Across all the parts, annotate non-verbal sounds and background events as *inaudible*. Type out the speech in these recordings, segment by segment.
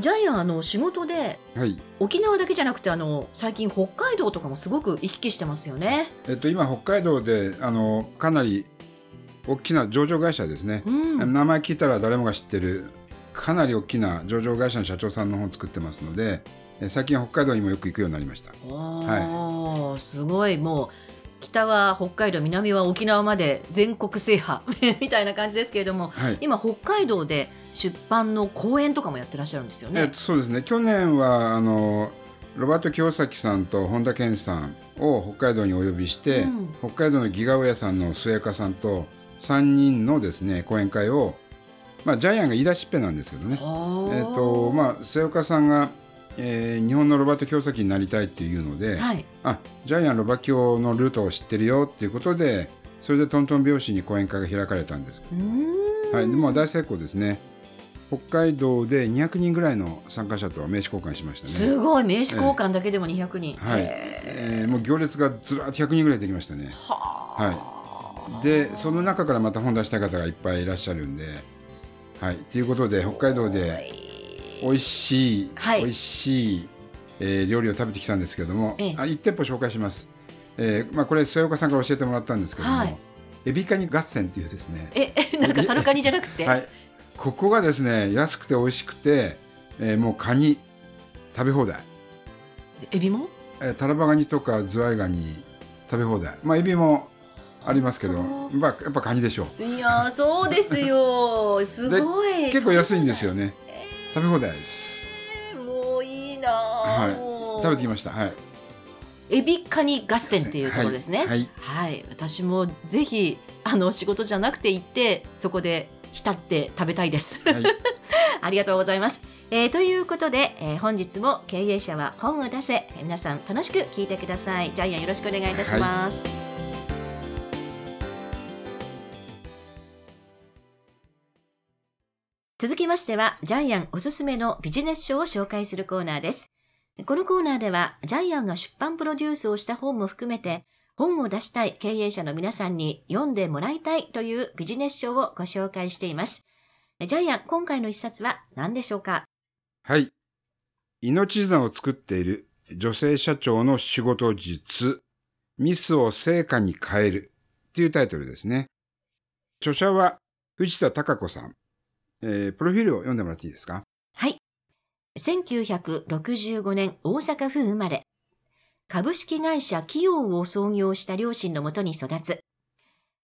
ジャイアンあの仕事ではい、沖縄だけじゃなくてあの最近北海道とかもすごく行き来してますよね。えっと今北海道であのかなり大きな上場会社ですね。うん、名前聞いたら誰もが知ってるかなり大きな上場会社の社長さんの本を作ってますので、え最近北海道にもよく行くようになりました。おーすごいもう北は北海道南は沖縄まで全国制覇 *laughs* みたいな感じですけれどもはい。今北海道で出版の講演とかもやってらっしゃるんですよねえっと。そうですね。去年はあのロバート清崎さんと本田健さんを北海道にお呼びして、うん北海道のギガウェアさんの末岡さんと3人のですね講演会を、まあジャイアンが言い出しっぺなんですけどね。えっ、とまあ末岡さんが、えー日本のロバート清崎になりたいっていうので、はい、あジャイアンロバキオのルートを知ってるよっていうことでそれでトントン拍子に講演会が開かれたんです。はい、でも大成功ですね。北海道で200人ぐらいの参加者と名刺交換しましたね。すごい。名刺交換だけでも200人。はい、へえーもう行列がずらっと100人ぐらいできましたね。ーはあでその中からまた本出した方がいっぱいいらっしゃるんで、はい、ということで北海道で美味しい、はい。美味しい、えー料理を食べてきたんですけども、ええ。あ1店舗紹介します、えーまあ、これ末岡さんから教えてもらったんですけども、はい。エビカニ合戦っていうですね、ええなんかサルカニじゃなくて、はい、ここがですね安くて美味しくて、えーもうカニ食べ放題、エビも？えータラバガニとかズワイガニ食べ放題。まあエビもありますけど、まあ、やっぱカニでしょう。いやーそうですよ。*laughs* すごい。結構安いんですよね食べ放題です。もういいなー、はい。食べてきました。はい。エビカニ合戦っていうところですね。はい、はい、私もぜひあの仕事じゃなくて行ってそこで浸って食べたいです。はい。は *laughs* いありがとうございます。えーということで、えー本日も経営者は本を出せ、えー皆さん楽しく聞いてください。ジャイアンよろしくお願いいたします。続きましては、ジャイアンおすすめのビジネス書を紹介するコーナーです。このコーナーでは、ジャイアンが出版プロデュースをした本も含めて、本を出したい経営者の皆さんに読んでもらいたいというビジネス書をご紹介しています。ジャイアン、今回の一冊は何でしょうか？はい。命綱を作っている女性社長の仕事術、ミスを成果に変えるというタイトルですね。著者は藤田孝子さん。えープロフィールを読んでもらっていいですか？はい。1965年大阪府生まれ。株式会社企業を創業した両親のもとに育つ。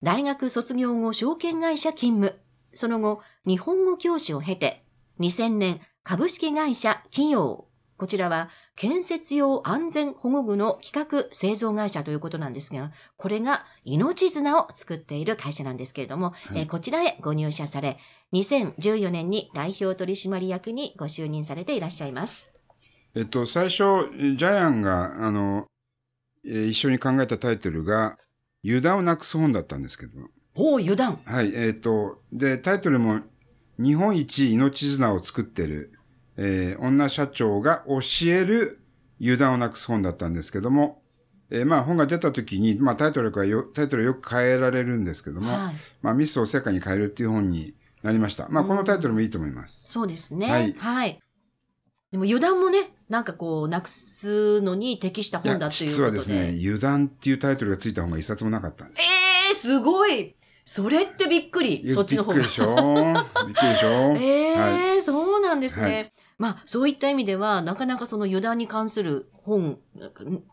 大学卒業後証券会社勤務。その後、日本語教師を経て、2000年株式会社企業。こちらは建設用安全保護具の企画製造会社ということなんですが、これが命綱を作っている会社なんですけれども、いえーこちらへご入社され、2014年に代表取締役にご就任されていらっしゃいます。えっと、最初、ジャイアンが、あの、えー一緒に考えたタイトルが、油断をなくす本だったんですけど、おお、油断。はい、えっ、と、で、タイトルも、日本一命綱を作ってる、えー女社長が教える油断をなくす本だったんですけども、えーまあ本が出た時に、まあタイトルがよ、タイトルよく変えられるんですけども、はい。まあミスを成果に変えるっていう本になりました。まあこのタイトルもいいと思います。そうですね。はいはい。でも油断もね、なんかこう、なくすのに適した本だということで。実はですね、油断っていうタイトルがついた本が一冊もなかったんです。えー、すごいそれってびっくり。そっちの方がびっくりで。しょびっくりでしょ *laughs* えーはい。そうなんですね。はいまあ、そういった意味では、なかなかその油断に関する本、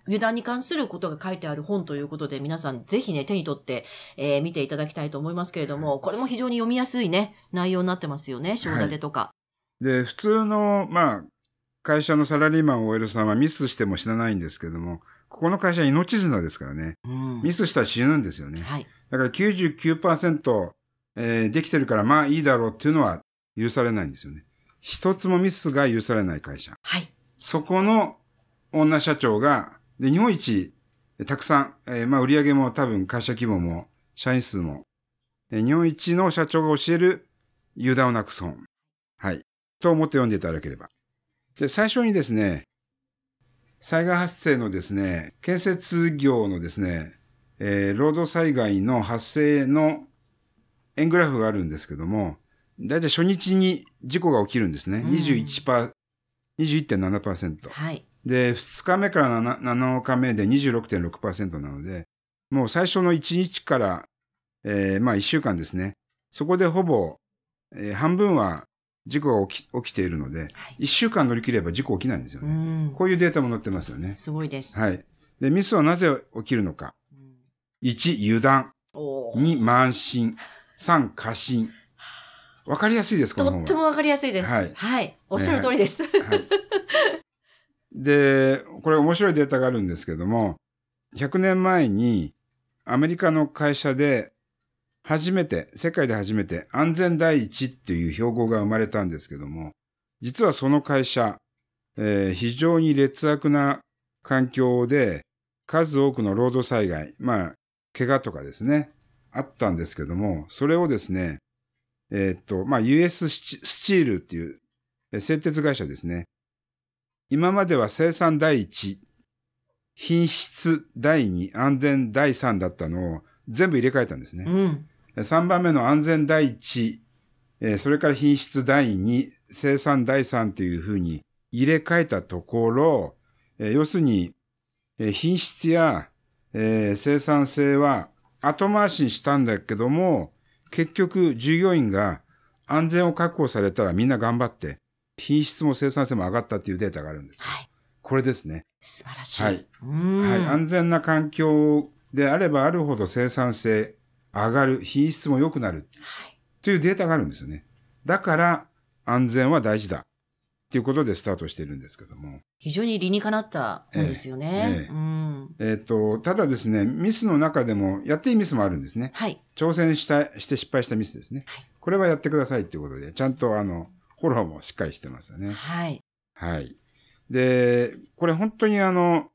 油断に関することが書いてある本ということで、皆さんぜひね、手に取って、えー見ていただきたいと思いますけれども、これも非常に読みやすいね、内容になってますよね、章立てとか。で、普通の、まあ、会社のサラリーマンを OL さんはミスしても死なないんですけども、ここの会社は命綱ですからね。うんミスしたら死ぬんですよね。はい。だから99%、えーできてるからまあいいだろうっていうのは許されないんですよね。一つもミスが許されない会社。はい。そこの女社長が、で、日本一、たくさん、えーまあ売り上げも多分会社規模も、社員数も、えー日本一の社長が教える油断をなくす本。はい。と思って読んでいただければ。で、最初にですね、災害発生のですね、建設業のですね、えー労働災害の発生の円グラフがあるんですけども、だいたい初日に事故が起きるんですね。うん21%パー、21.7%。はい。で、2日目から 7, 7日目で26.6%なので、もう最初の1日から、えーまあ1週間ですね。そこでほぼ、えー半分は事故が起き起きているので、はい。1週間乗り切れば事故起きないんですようね。ん。こういうデータも載ってますよね。すごいです。はい。で、ミスはなぜ起きるのか。うん1、油断。おー2、慢心。3、過信。わかりやすいです、こと。ってもわかりやすいです。はいはい。おっしゃる通りです。はい。で、これ面白いデータがあるんですけども、100年前にアメリカの会社で初めて、世界で初めて安全第一っていう標語が生まれたんですけども、実はその会社、えー非常に劣悪な環境で数多くの労働災害、まあ、怪我とかですね、あったんですけども、それをですね、えーっと、まあ、US スチールっていうえー製鉄会社ですね。今までは生産第一、品質第二、安全第三だったのを全部入れ替えたんですね。うん。3番目の安全第一、えーそれから品質第二、生産第三というふうに入れ替えたところ、えー要するに、えー品質や、えー生産性は後回しにしたんだけども、結局従業員が安全を確保されたらみんな頑張って、品質も生産性も上がったっていうデータがあるんです。はい。これですね。素晴らしい。はい。うん。はい、安全な環境であればあるほど生産性上がる、品質も良くなるはい。というデータがあるんですよね。だから安全は大事だっていうことでスタートしているんですけども。非常に理にかなったものですよね。えと、ただですね、ミスの中でもやっていいミスもあるんですね。はい。挑戦した、して失敗したミスですね。はいこれはやってくださいっていうことで、ちゃんとあの、フォローもしっかりしてますよね。はい。はい。で、これ本当にあの、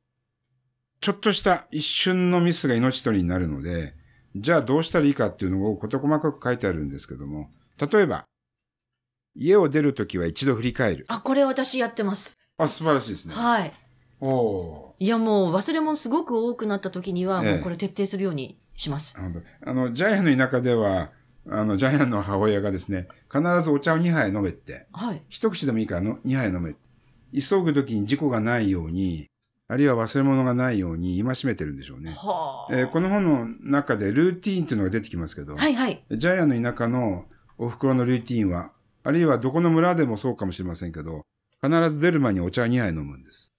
ちょっとした一瞬のミスが命取りになるので、じゃあどうしたらいいかっていうのを事細かく書いてあるんですけども、例えば、家を出るときは一度振り返る。あ、これ私やってます。あ、素晴らしいですね。はい。おおいやもう忘れ物すごく多くなった時には、ええもうこれ徹底するようにします。ー。なるほどあの、ジャイアンの田舎では、あの、ジャイアンの母親がですね、必ずお茶を2杯飲めって、はい。一口でもいいからの2杯飲め。急ぐときに事故がないように、あるいは忘れ物がないように戒めてるんでしょうね。はあ。えーこの本の中でルーティーンっていうのが出てきますけど、はいはい。ジャイアンの田舎のお袋のルーティーンは、あるいはどこの村でもそうかもしれませんけど、必ず出る前にお茶2杯飲むんです。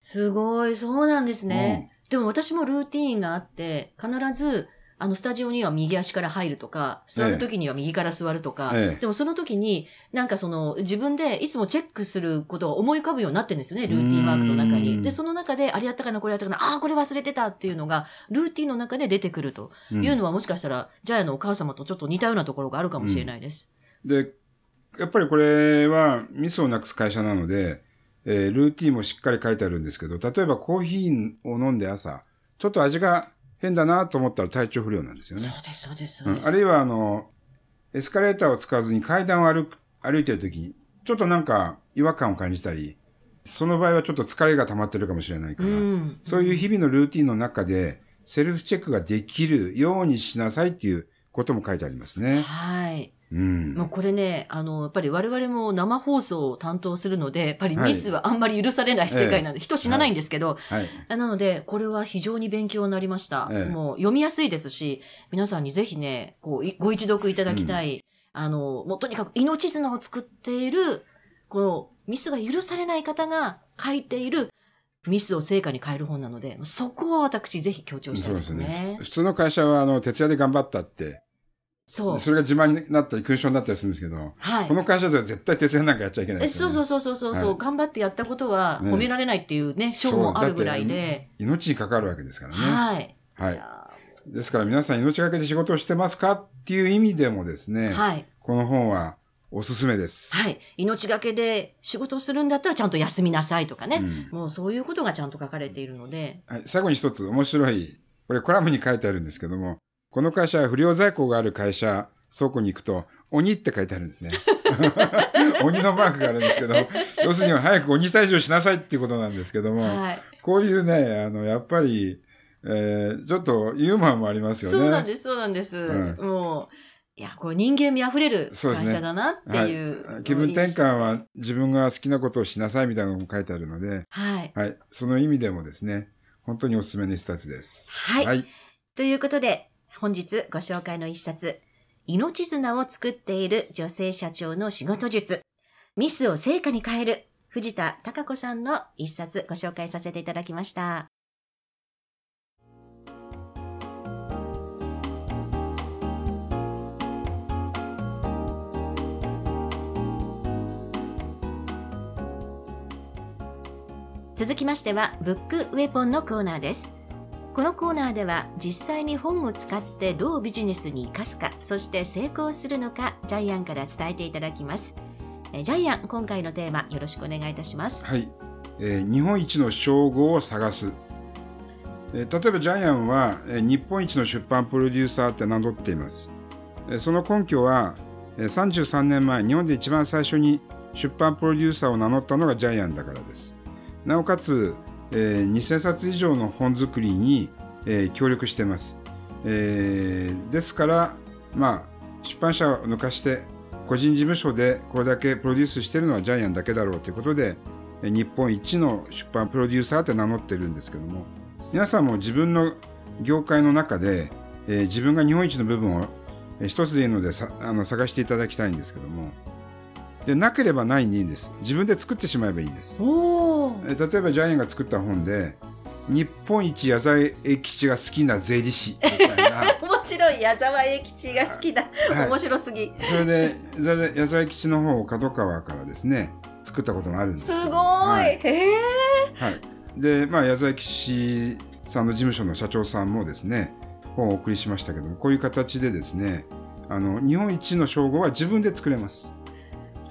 すごい、そうなんですね。でも私もルーティーンがあって、必ず、あの、スタジオには右足から入るとか、座る時には右から座るとか、ええでもその時に、なんかその、自分でいつもチェックすることを思い浮かぶようになってるんですよね、ルーティンワークの中うんに。で、その中で、あれやったかな、これやったかな、ああー、これ忘れてたっていうのが、ルーティンの中で出てくるというのは、もしかしたら、ジャイアンのお母様とちょっと似たようなところがあるかもしれないです。で、やっぱりこれはミスをなくす会社なので、えールーティーンもしっかり書いてあるんですけど、例えばコーヒーを飲んで朝、ちょっと味が変だなと思ったら体調不良なんですよね。そうです、そうです、そううんです。あるいはあの、エスカレーターを使わずに階段を歩く、歩いてるときに、ちょっとなんか違和感を感じたり、その場合はちょっと疲れが溜まってるかもしれないから、うん。そういう日々のルーティンの中で、セルフチェックができるようにしなさいっていうことも書いてありますね。はい。うん。もうこれね、あの、やっぱり我々も生放送を担当するので、やっぱりはいミスはあんまり許されない世界なんで、人死なないんですけど、はい。なので、これは非常に勉強になりました。ええもう読みやすいですし、皆さんにぜひね、こう、いご一読いただきたい、あの、もうとにかく命綱を作っている、このミスが許されない方が書いているミスを成果に変える本なので、そこを私ぜひ強調したいですね。普通の会社は、あの、徹夜で頑張ったって、そう。それが自慢になったり、勲章になったりするんですけど、はいこ。の会社では絶対徹夜なんかやっちゃいけないね。そうそうそうそうそう、はい頑張ってやったことはね褒められないっていうね、賞もあるぐらいで。命にかかるわけですからね。はい。はい。やですから皆さん命がけで仕事をしてますかっていう意味でもですね、ーはい。この本はおすすめです。はい。命がけで仕事をするんだったらちゃんと休みなさいとかね。うんもうそういうことがちゃんと書かれているので。はい、最後に一つ面白い、これコラムに書いてあるんですけども、この会社は不良在庫がある会社、倉庫に行くと、鬼って書いてあるんですね。*laughs* *laughs* 鬼のマークがあるんですけど、要するに早く鬼退治をしなさいっていうことなんですけども、はい。こういうね、あの、やっぱり、えー、ちょっとユーモアもありますよね。そうなんです、そうなんです。うんもう、いや、これ人間味あふれる会社だなっていう。はい、気分転換は自分が好きなことをしなさいみたいなのも書いてあるので、はい。はい、その意味でもですね、本当におすすめの一冊です。はい。はい。ということで、本日ご紹介の一冊、命綱を作っている女性社長の仕事術、ミスを成果に変える、藤田孝子さんの一冊ご紹介させていただきました。続きましては、ブックウェポンのコーナーです。このコーナーでは実際に本を使ってどうビジネスに生かすかそして成功するのかジャイアンから伝えていただきます。えジャイアン今回のテーマよろしくお願いいたします。はい、えー日本一の称号を探す、えー例えばジャイアンは、えー日本一の出版プロデューサーって名乗っています、えその根拠は、えー33年前日本で一番最初に出版プロデューサーを名乗ったのがジャイアンだからです。なおかつ、えー2000冊以上の本作りに、えー協力してます、えーですからまあ出版社を抜かして個人事務所でこれだけプロデュースしてるのはジャイアンだけだろうということで日本一の出版プロデューサーって名乗ってるんですけども皆さんも自分の業界の中で、えー自分が日本一の部分を、一つでいいのであの探していただきたいんですけどもでなければないんでいいんです。自分で作ってしまえばいいんです。例えばジャイアンが作った本で日本一矢沢永吉が好きな税理士みたいな。*laughs* 面白い矢沢永吉が好きだ、はい。面白すぎ。それでざ矢沢永吉の方を角川からですね作ったことがあるんですすごい、はい。へえはい、で、まあ、矢沢永吉さんの事務所の社長さんもですね本をお送りしましたけどもこういう形でですねあの日本一の称号は自分で作れます、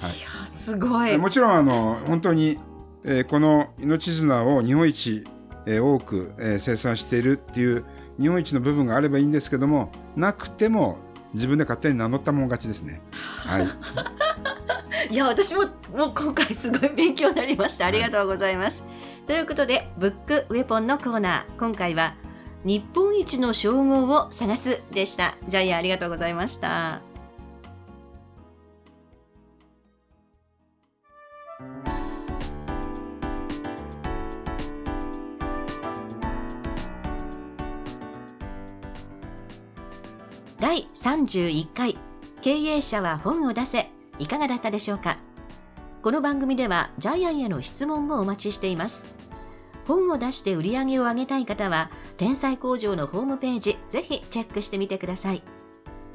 はい。いやすごい。もちろんあの本当に、えーこの命綱を日本一、えー多く、えー生産しているっていう日本一の部分があればいいんですけどもなくても自分で勝手に名乗ったもん勝ちですね。はい、*laughs* いや私ももう今回すごい勉強になりました。ありがとうございます、ということでブックウェポンのコーナー。今回は日本一の称号を探すでした。ジャイアンありがとうございました第31回経営者は本を出せいかがだったでしょうか？この番組ではジャイアンへの質問もお待ちしています。本を出して売り上げを上げたい方は天才工場のホームページぜひチェックしてみてください。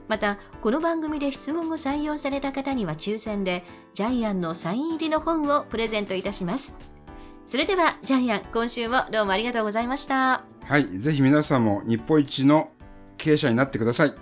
またこの番組で質問を採用された方には抽選でジャイアンのサイン入りの本をプレゼントいたします。それではジャイアン今週もどうもありがとうございました。はい、ぜひ皆さんも日本一の経営者になってください。